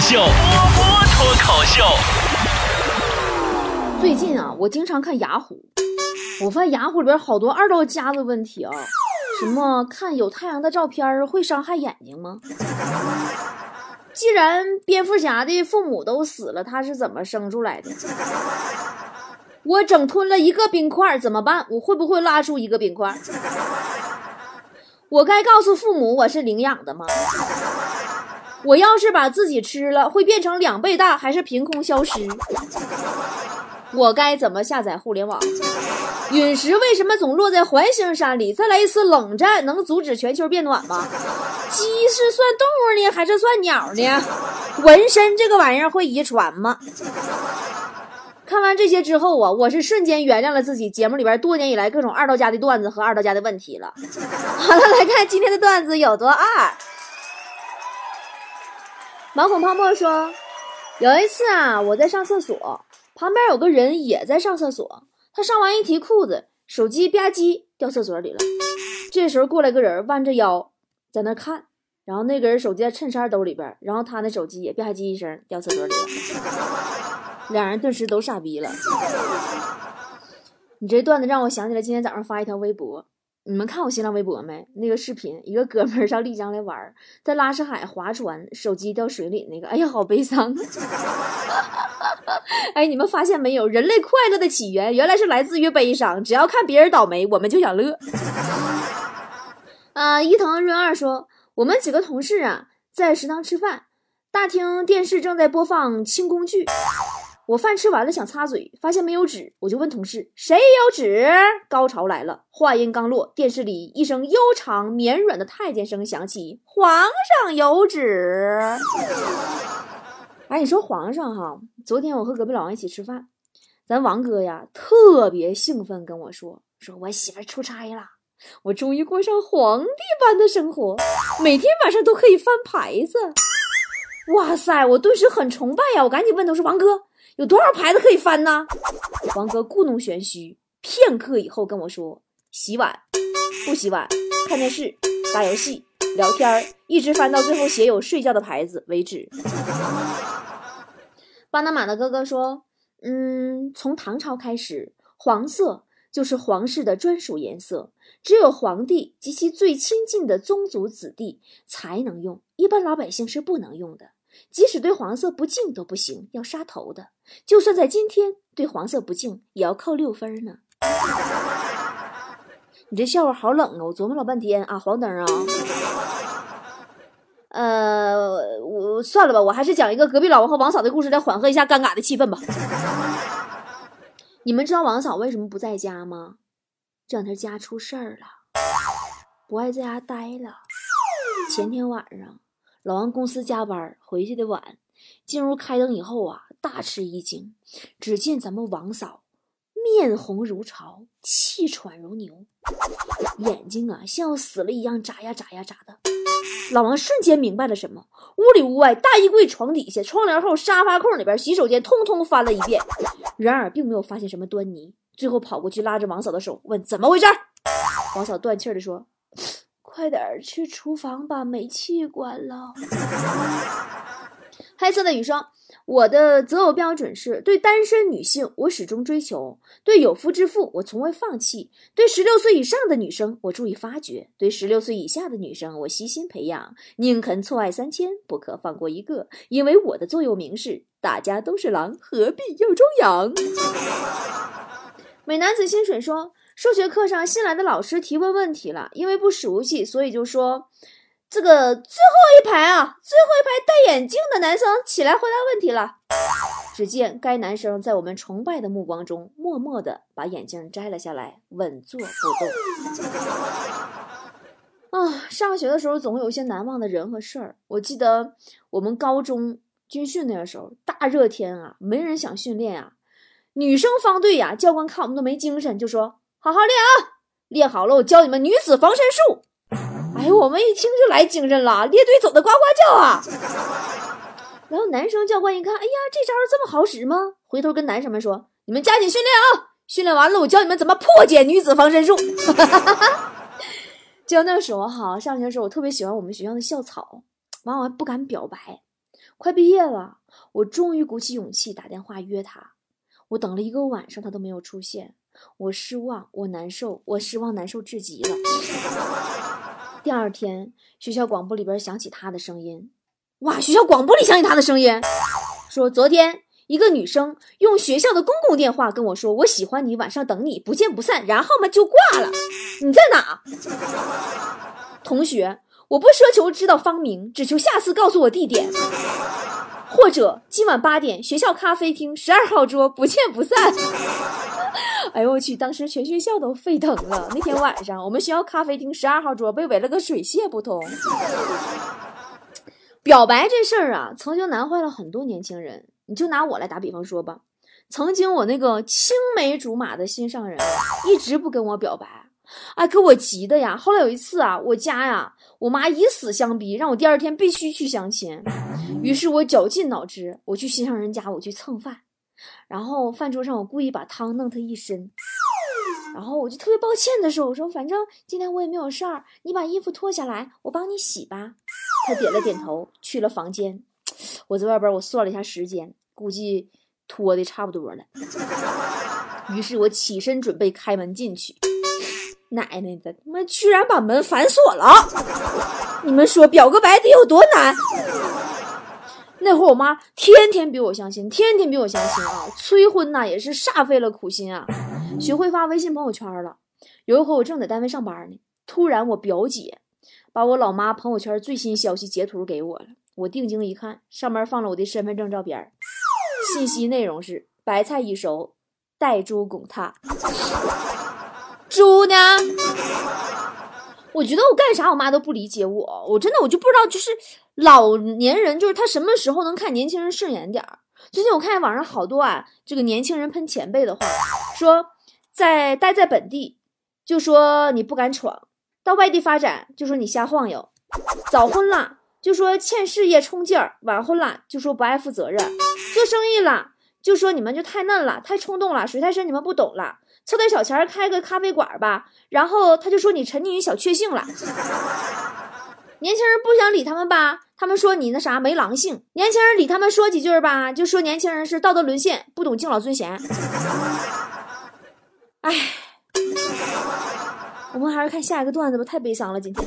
秀，波波脱口秀。最近啊，我经常看雅虎，我发现雅虎里边好多二道家的问题啊，什么看有太阳的照片会伤害眼睛吗？既然蝙蝠侠的父母都死了，他是怎么生出来的？我整吞了一个冰块怎么办？我会不会拉出一个冰块？我该告诉父母我是领养的吗？我要是把自己吃了，会变成两倍大还是凭空消失？我该怎么下载互联网？陨石为什么总落在环形山里？再来一次冷战能阻止全球变暖吗？鸡是算动物呢，还是算鸟呢？纹身这个玩意儿会遗传吗？看完这些之后啊，我是瞬间原谅了自己节目里边多年以来各种二道家的段子和二道家的问题了。好了，来看今天的段子有多二。毛孔泡沫说，有一次啊，我在上厕所，旁边有个人也在上厕所，他上完一提裤子，手机吧唧掉厕所里了。这时候过来个人弯着腰在那看，然后那个人手机在衬衫兜里边，然后他那手机也吧唧一声掉厕所里了。两人顿时都傻逼了。你这段子让我想起来今天早上发一条微博，你们看我新浪微博没？那个视频，一个哥们儿上丽江来玩，在拉市海划船，手机掉水里那个，哎呀，好悲伤。哎，你们发现没有？人类快乐的起源原来是来自于悲伤。只要看别人倒霉，我们就想乐。啊，伊藤润二说，我们几个同事啊，在食堂吃饭，大厅电视正在播放轻宫剧。我饭吃完了，想擦嘴，发现没有纸，我就问同事：“谁有纸？”高潮来了，话音刚落，电视里一声悠长绵软的太监声响起：“皇上有纸。”哎，你说皇上哈？昨天我和隔壁老王一起吃饭，咱王哥呀特别兴奋跟我说：“说我媳妇出差了，我终于过上皇帝般的生活，每天晚上都可以翻牌子。”哇塞，我顿时很崇拜呀！我赶紧问他说：“王哥。”有多少牌子可以翻呢？王哥故弄玄虚，片刻以后跟我说：“洗碗，不洗碗，看电视，打游戏，聊天一直翻到最后写有睡觉的牌子为止。”巴拿马的哥哥说：“嗯，从唐朝开始，黄色就是皇室的专属颜色，只有皇帝及其最亲近的宗族子弟才能用，一般老百姓是不能用的。”即使对黄色不敬都不行，要杀头的。就算在今天，对黄色不敬也要扣六分呢。你这笑话好冷啊！我琢磨老半天啊，黄灯啊。呃，我算了吧，我还是讲一个隔壁老王和王嫂的故事，来缓和一下尴尬的气氛吧。你们知道王嫂为什么不在家吗？这两天家出事儿了，不爱在家待了。前天晚上。老王公司加班回去的晚，进屋开灯以后啊，大吃一惊，只见咱们王嫂面红如潮，气喘如牛，眼睛啊像要死了一样眨呀眨呀眨的。老王瞬间明白了什么，屋里屋外、大衣柜、床底下、窗帘后、沙发空里边、洗手间，通通翻了一遍，然而并没有发现什么端倪。最后跑过去拉着王嫂的手，问怎么回事。王嫂断气的说。快点去厨房把煤气关了。黑色的雨说：“我的择偶标准是对单身女性我始终追求，对有夫之妇我从未放弃，对十六岁以上的女生我注意发掘，对十六岁以下的女生我悉心培养，宁肯错爱三千，不可放过一个，因为我的座右铭是：大家都是狼，何必要装羊？” 美男子心水说。数学课上，新来的老师提问问题了，因为不熟悉，所以就说：“这个最后一排啊，最后一排戴眼镜的男生起来回答问题了。”只见该男生在我们崇拜的目光中，默默地把眼镜摘了下来，稳坐不动。啊，上学的时候总有一些难忘的人和事儿。我记得我们高中军训那个时候，大热天啊，没人想训练啊，女生方队呀，教官看我们都没精神，就说。好好练啊！练好了，我教你们女子防身术。哎，我们一听就来精神了，列队走的呱呱叫啊！然后男生教官一看，哎呀，这招这么好使吗？回头跟男生们说：“你们加紧训练啊！训练完了，我教你们怎么破解女子防身术。”就那时候哈，上学的时候我特别喜欢我们学校的校草，完我还不敢表白。快毕业了，我终于鼓起勇气打电话约他。我等了一个晚上，他都没有出现，我失望，我难受，我失望难受至极了。第二天，学校广播里边响起他的声音，哇！学校广播里响起他的声音，说昨天一个女生用学校的公共电话跟我说：“我喜欢你，晚上等你，不见不散。”然后嘛就挂了。你在哪？同学，我不奢求知道芳名，只求下次告诉我地点。或者今晚八点，学校咖啡厅十二号桌，不见不散。哎呦我去！当时全学校都沸腾了。那天晚上，我们学校咖啡厅十二号桌被围了个水泄不通。表白这事儿啊，曾经难坏了很多年轻人。你就拿我来打比方说吧，曾经我那个青梅竹马的心上人一直不跟我表白。哎，给我急的呀！后来有一次啊，我家呀，我妈以死相逼，让我第二天必须去相亲。于是我绞尽脑汁，我去心上人家，我去蹭饭。然后饭桌上，我故意把汤弄他一身。然后我就特别抱歉的说：“我说反正今天我也没有事儿，你把衣服脱下来，我帮你洗吧。”他点了点头，去了房间。我在外边我算了一下时间，估计脱的差不多了。于是我起身准备开门进去。奶奶的，他妈居然把门反锁了！你们说表个白得有多难？那会儿我妈天天逼我相亲，天天逼我相亲啊，催婚呐也是煞费了苦心啊，学会发微信朋友圈了。有一回我正在单位上班呢，突然我表姐把我老妈朋友圈最新消息截图给我了，我定睛一看，上面放了我的身份证照片，信息内容是白菜一熟，带猪拱踏。猪呢？我觉得我干啥，我妈都不理解我。我真的，我就不知道，就是老年人，就是他什么时候能看年轻人顺眼点儿。最近我看见网上好多啊，这个年轻人喷前辈的话，说在待在本地，就说你不敢闯；到外地发展，就说你瞎晃悠；早婚了，就说欠事业冲劲儿；晚婚了，就说不爱负责任；做生意了，就说你们就太嫩了，太冲动了，水太深，你们不懂了。凑点小钱开个咖啡馆吧，然后他就说你沉溺于小确幸了。年轻人不想理他们吧，他们说你那啥没狼性。年轻人理他们说几句吧，就说年轻人是道德沦陷，不懂敬老尊贤。哎，我们还是看下一个段子吧，太悲伤了。今天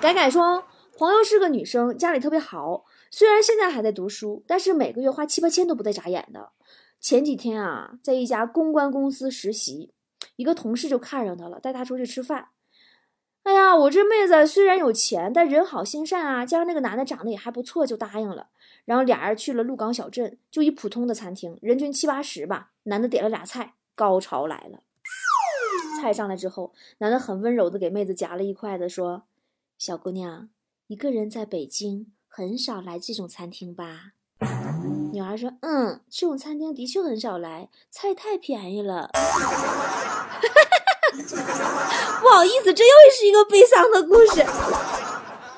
改改说，朋友是个女生，家里特别好，虽然现在还在读书，但是每个月花七八千都不带眨眼的。前几天啊，在一家公关公司实习，一个同事就看上他了，带他出去吃饭。哎呀，我这妹子虽然有钱，但人好心善啊，加上那个男的长得也还不错，就答应了。然后俩人去了鹿港小镇，就一普通的餐厅，人均七八十吧。男的点了俩菜，高潮来了。菜上来之后，男的很温柔的给妹子夹了一筷子，说：“小姑娘，一个人在北京很少来这种餐厅吧？”女孩说：“嗯，这种餐厅的确很少来，菜太便宜了。不好意思，这又是一个悲伤的故事。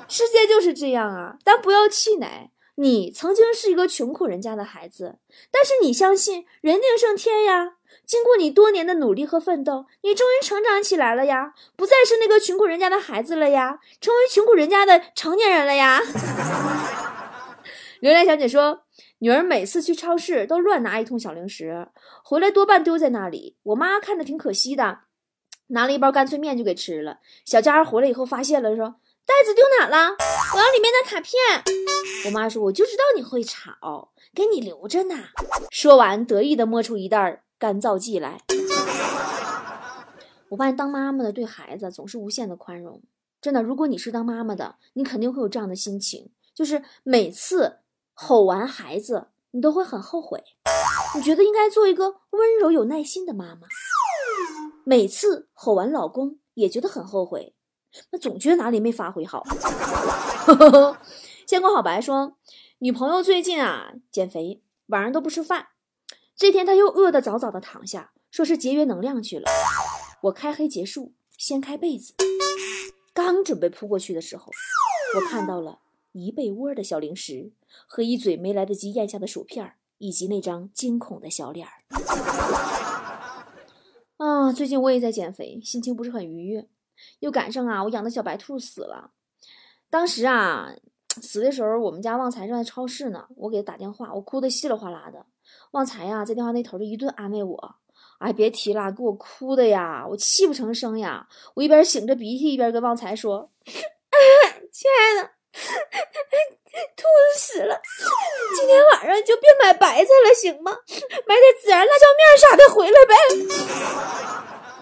世界就是这样啊，但不要气馁。你曾经是一个穷苦人家的孩子，但是你相信人定胜天呀。经过你多年的努力和奋斗，你终于成长起来了呀，不再是那个穷苦人家的孩子了呀，成为穷苦人家的成年人了呀。”刘莲小姐说：“女儿每次去超市都乱拿一通小零食，回来多半丢在那里。我妈看着挺可惜的，拿了一包干脆面就给吃了。小佳回来以后发现了，说袋子丢哪了？我要里面的卡片。我妈说：我就知道你会吵，给你留着呢。说完，得意的摸出一袋干燥剂来。我发现当妈妈的对孩子总是无限的宽容，真的。如果你是当妈妈的，你肯定会有这样的心情，就是每次。”吼完孩子，你都会很后悔。你觉得应该做一个温柔有耐心的妈妈。每次吼完老公，也觉得很后悔，那总觉得哪里没发挥好。先过好白说，女朋友最近啊减肥，晚上都不吃饭。这天他又饿得早早的躺下，说是节约能量去了。我开黑结束，掀开被子，刚准备扑过去的时候，我看到了。一被窝的小零食和一嘴没来得及咽下的薯片，以及那张惊恐的小脸儿。啊，最近我也在减肥，心情不是很愉悦。又赶上啊，我养的小白兔死了。当时啊，死的时候，我们家旺财正在超市呢，我给他打电话，我哭得稀里哗啦的。旺财呀，在电话那头就一顿安慰我，哎，别提了，给我哭的呀，我泣不成声呀。我一边擤着鼻涕，一边跟旺财说：“ 亲爱的，兔子死了，今天晚上就别买白菜了，行吗？买点孜然、辣椒面啥的回来呗。”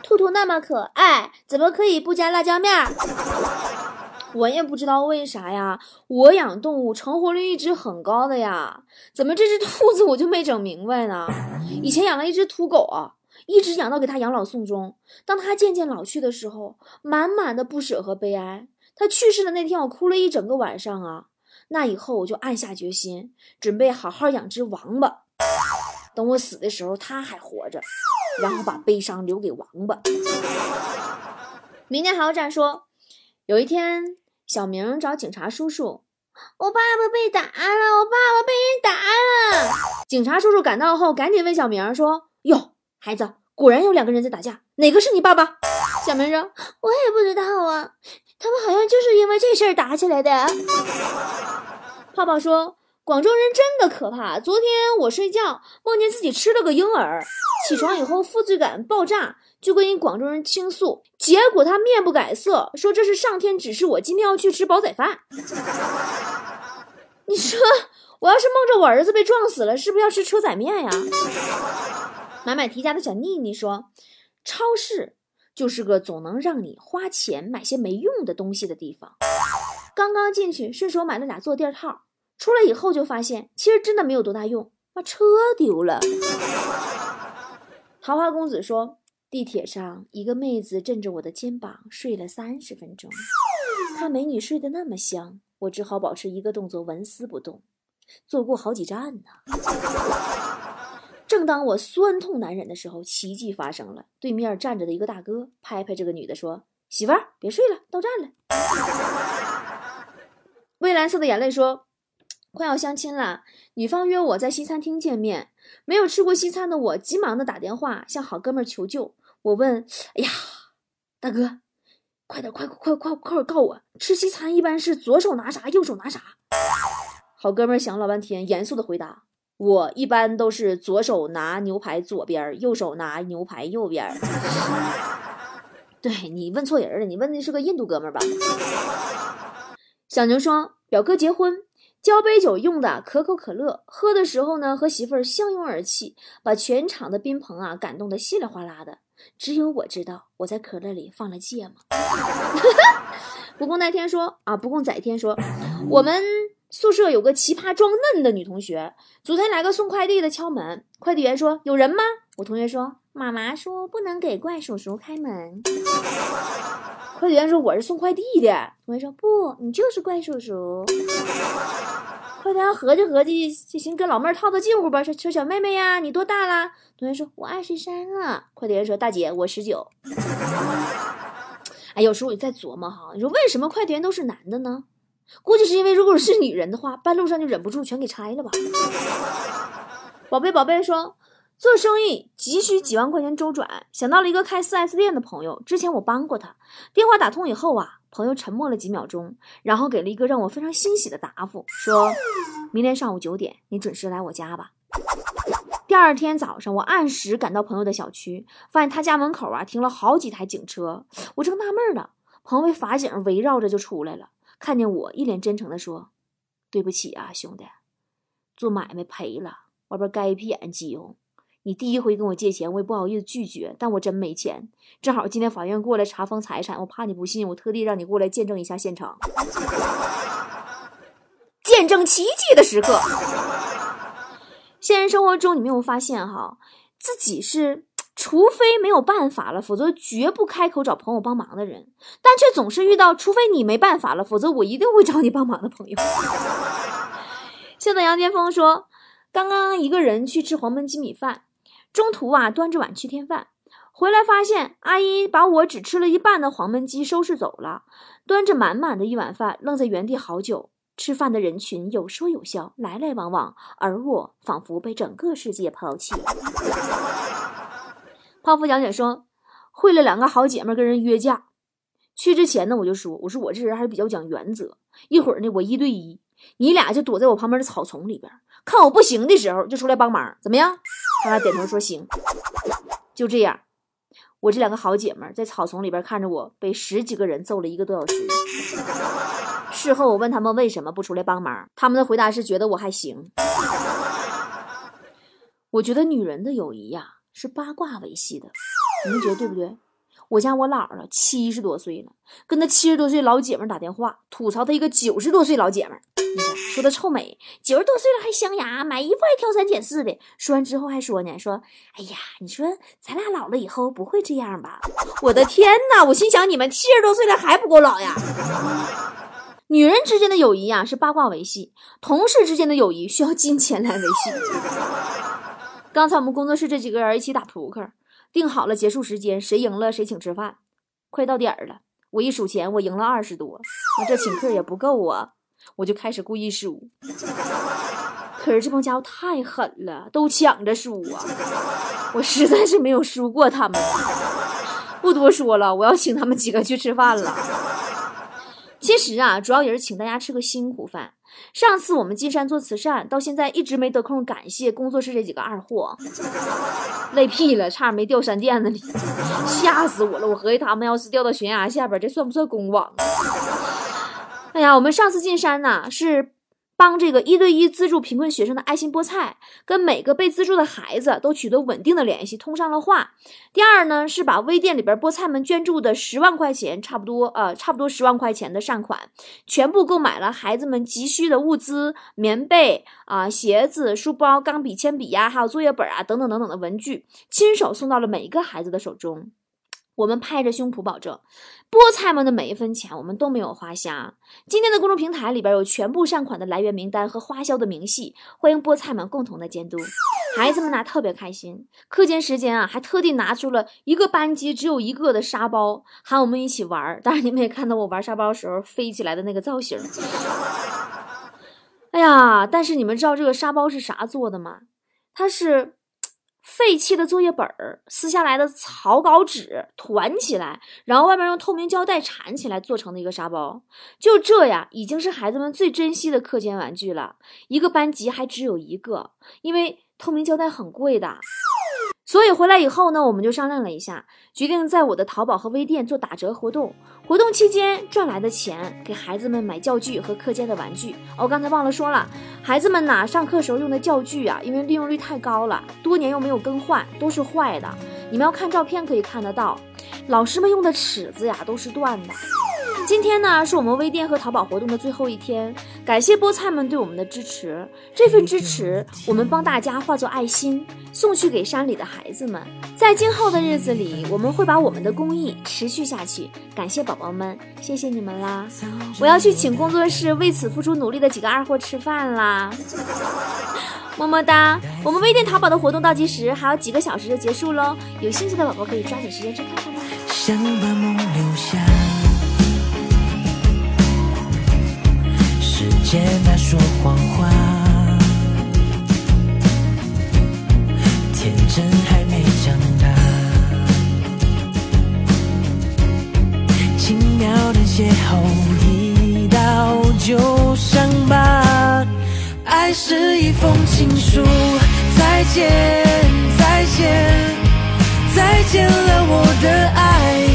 兔兔那么可爱，怎么可以不加辣椒面？我也不知道为啥呀，我养动物成活率一直很高的呀，怎么这只兔子我就没整明白呢？以前养了一只土狗啊，一直养到给它养老送终。当它渐渐老去的时候，满满的不舍和悲哀。他去世的那天，我哭了一整个晚上啊。那以后我就暗下决心，准备好好养只王八。等我死的时候，它还活着，然后把悲伤留给王八。明天还要战说，有一天。小明找警察叔叔：“我爸爸被打了，我爸爸被人打了。”警察叔叔赶到后，赶紧问小明说：“哟，孩子，果然有两个人在打架，哪个是你爸爸？”小明说：“我也不知道啊，他们好像就是因为这事儿打起来的。”泡泡说。广州人真的可怕。昨天我睡觉梦见自己吃了个婴儿，起床以后负罪感爆炸，就跟广州人倾诉。结果他面不改色，说这是上天指示我今天要去吃煲仔饭。你说我要是梦着我儿子被撞死了，是不是要吃车仔面呀？买买提家的小妮妮说，超市就是个总能让你花钱买些没用的东西的地方。刚刚进去，顺手买了俩坐垫套。出来以后就发现，其实真的没有多大用。把车丢了。桃花公子说，地铁上一个妹子枕着我的肩膀睡了三十分钟，看美女睡得那么香，我只好保持一个动作，纹丝不动。坐过好几站呢。正当我酸痛难忍的时候，奇迹发生了。对面站着的一个大哥拍拍这个女的说：“媳妇儿，别睡了，到站了。”蔚蓝色的眼泪说。快要相亲了，女方约我在西餐厅见面。没有吃过西餐的我，急忙的打电话向好哥们求救。我问：“哎呀，大哥，快点，快快快快快告我，吃西餐一般是左手拿啥，右手拿啥？”好哥们想了半天，严肃的回答：“我一般都是左手拿牛排左边，右手拿牛排右边。”对你问错人了，你问的是个印度哥们吧？小牛说：“表哥结婚。”交杯酒用的可口可乐，喝的时候呢，和媳妇儿相拥而泣，把全场的宾朋啊感动的稀里哗啦的。只有我知道我在可乐里放了芥末。不共戴天说啊，不共宰天说，我们宿舍有个奇葩装嫩的女同学，昨天来个送快递的敲门，快递员说有人吗？我同学说妈妈说不能给怪叔叔开门。快递员说我是送快递的，同学说不，你就是怪叔叔。快递员合计合计，就行，跟老妹儿套套近乎吧。说说小妹妹呀，你多大了？同学说我二十三了。快递员说大姐，我十九。哎，有时候我在琢磨哈，你说为什么快递员都是男的呢？估计是因为如果是女人的话，半路上就忍不住全给拆了吧。宝贝宝贝说。做生意急需几万块钱周转，想到了一个开 4S 店的朋友。之前我帮过他，电话打通以后啊，朋友沉默了几秒钟，然后给了一个让我非常欣喜的答复，说明天上午九点你准时来我家吧。第二天早上，我按时赶到朋友的小区，发现他家门口啊停了好几台警车。我正纳闷呢，朋友被法警围绕着就出来了，看见我一脸真诚的说：“对不起啊，兄弟，做买卖赔了，外边该一眼急用。”你第一回跟我借钱，我也不好意思拒绝，但我真没钱。正好今天法院过来查封财产，我怕你不信，我特地让你过来见证一下现场，见证奇迹的时刻。现实生活中，你没有发现哈，自己是除非没有办法了，否则绝不开口找朋友帮忙的人，但却总是遇到除非你没办法了，否则我一定会找你帮忙的朋友。现在杨巅峰说，刚刚一个人去吃黄焖鸡米饭。中途啊，端着碗去添饭，回来发现阿姨把我只吃了一半的黄焖鸡收拾走了，端着满满的一碗饭愣在原地好久。吃饭的人群有说有笑，来来往往，而我仿佛被整个世界抛弃。泡芙小姐说，会了两个好姐妹跟人约架，去之前呢，我就说，我说我这人还是比较讲原则。一会儿呢，我一对一，你俩就躲在我旁边的草丛里边，看我不行的时候就出来帮忙，怎么样？他俩点头说行。就这样，我这两个好姐妹在草丛里边看着我被十几个人揍了一个多小时。事后我问他们为什么不出来帮忙，他们的回答是觉得我还行。我觉得女人的友谊呀是八卦维系的，你们觉得对不对？我家我姥姥七十多岁了，跟那七十多岁老姐们打电话吐槽她一个九十多岁老姐们，说她臭美，九十多岁了还镶牙，买衣服还挑三拣四的。说完之后还说呢，说哎呀，你说咱俩老了以后不会这样吧？我的天哪！我心想你们七十多岁了还不够老呀？女人之间的友谊呀是八卦维系，同事之间的友谊需要金钱来维系。刚才我们工作室这几个人一起打扑克。定好了结束时间，谁赢了谁请吃饭。快到点儿了，我一数钱，我赢了二十多，那这请客也不够啊，我就开始故意输。可是这帮家伙太狠了，都抢着输啊，我实在是没有输过他们。不多说了，我要请他们几个去吃饭了。其实啊，主要也是请大家吃个辛苦饭。上次我们进山做慈善，到现在一直没得空感谢工作室这几个二货，累屁了，差点没掉山垫子里，吓死我了！我合计他们要是掉到悬崖下边，这算不算公网？哎呀，我们上次进山呢是。帮这个一对一资助贫困学生的爱心菠菜，跟每个被资助的孩子都取得稳定的联系，通上了话。第二呢，是把微店里边菠菜们捐助的十万块钱，差不多呃，差不多十万块钱的善款，全部购买了孩子们急需的物资，棉被啊、鞋子、书包、钢笔、铅笔呀，还有作业本啊等等等等的文具，亲手送到了每一个孩子的手中。我们拍着胸脯保证，菠菜们的每一分钱我们都没有花瞎。今天的公众平台里边有全部善款的来源名单和花销的明细，欢迎菠菜们共同的监督。孩子们呢特别开心，课间时间啊还特地拿出了一个班级只有一个的沙包，喊我们一起玩。当然你们也看到我玩沙包时候飞起来的那个造型。哎呀，但是你们知道这个沙包是啥做的吗？它是。废弃的作业本儿撕下来的草稿纸团起来，然后外面用透明胶带缠起来做成的一个沙包，就这呀，已经是孩子们最珍惜的课间玩具了。一个班级还只有一个，因为透明胶带很贵的。所以回来以后呢，我们就商量了一下，决定在我的淘宝和微店做打折活动。活动期间赚来的钱，给孩子们买教具和课间的玩具。哦，刚才忘了说了，孩子们呐，上课时候用的教具啊，因为利用率太高了，多年又没有更换，都是坏的。你们要看照片可以看得到，老师们用的尺子呀，都是断的。今天呢，是我们微店和淘宝活动的最后一天，感谢菠菜们对我们的支持。这份支持，我们帮大家化作爱心，送去给山里的孩子们。在今后的日子里，我们会把我们的公益持续下去。感谢宝宝们，谢谢你们啦！我要去请工作室为此付出努力的几个二货吃饭啦，么么哒！我们微店淘宝的活动倒计时还有几个小时就结束喽，有兴趣的宝宝可以抓紧时间去看看吧。想把梦留下。见他说谎话，天真还没长大，轻描淡写后一道旧伤疤。爱是一封情书，再见再见再见了我的爱，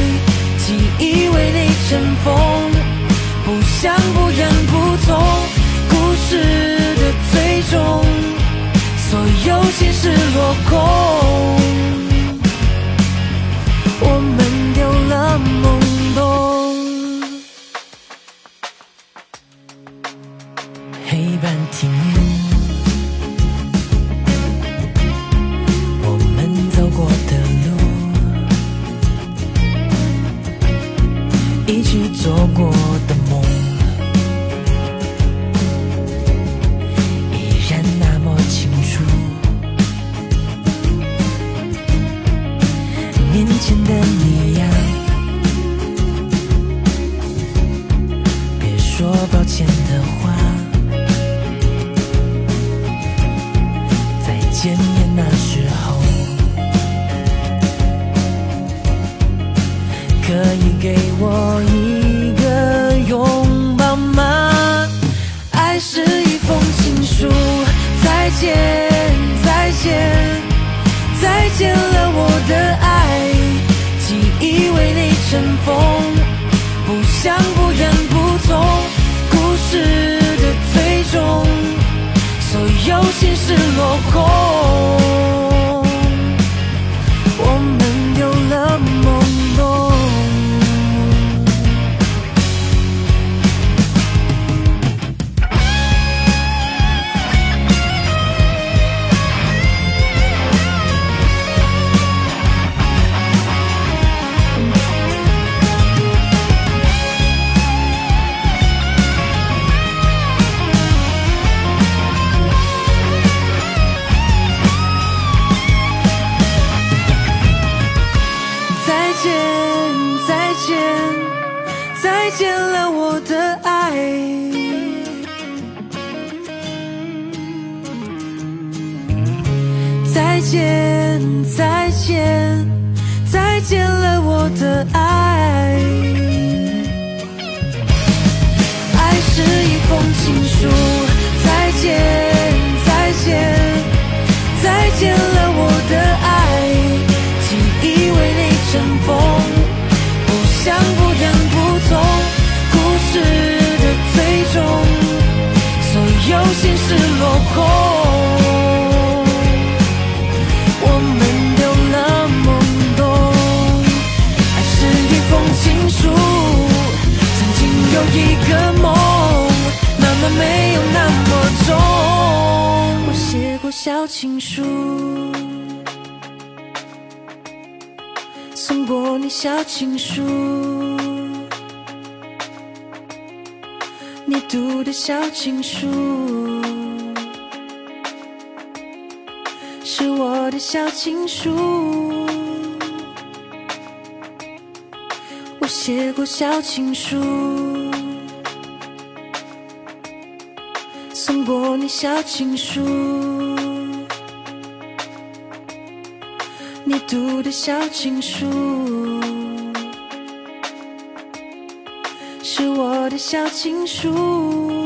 记忆为你尘封。不想不痒不痛，故事的最终，所有心事落空，见了我的爱，记忆为你尘封，不想不愿不从，故事的最终，所有心事落空，情书，再见，再见，再见了我的爱，记忆为你尘封，不想不言不从，故事的最终，所有心事落空，情书，送过你小情书，你读的小情书，是我的小情书。我写过小情书，送过你小情书，你读的小情书，是我的小情书。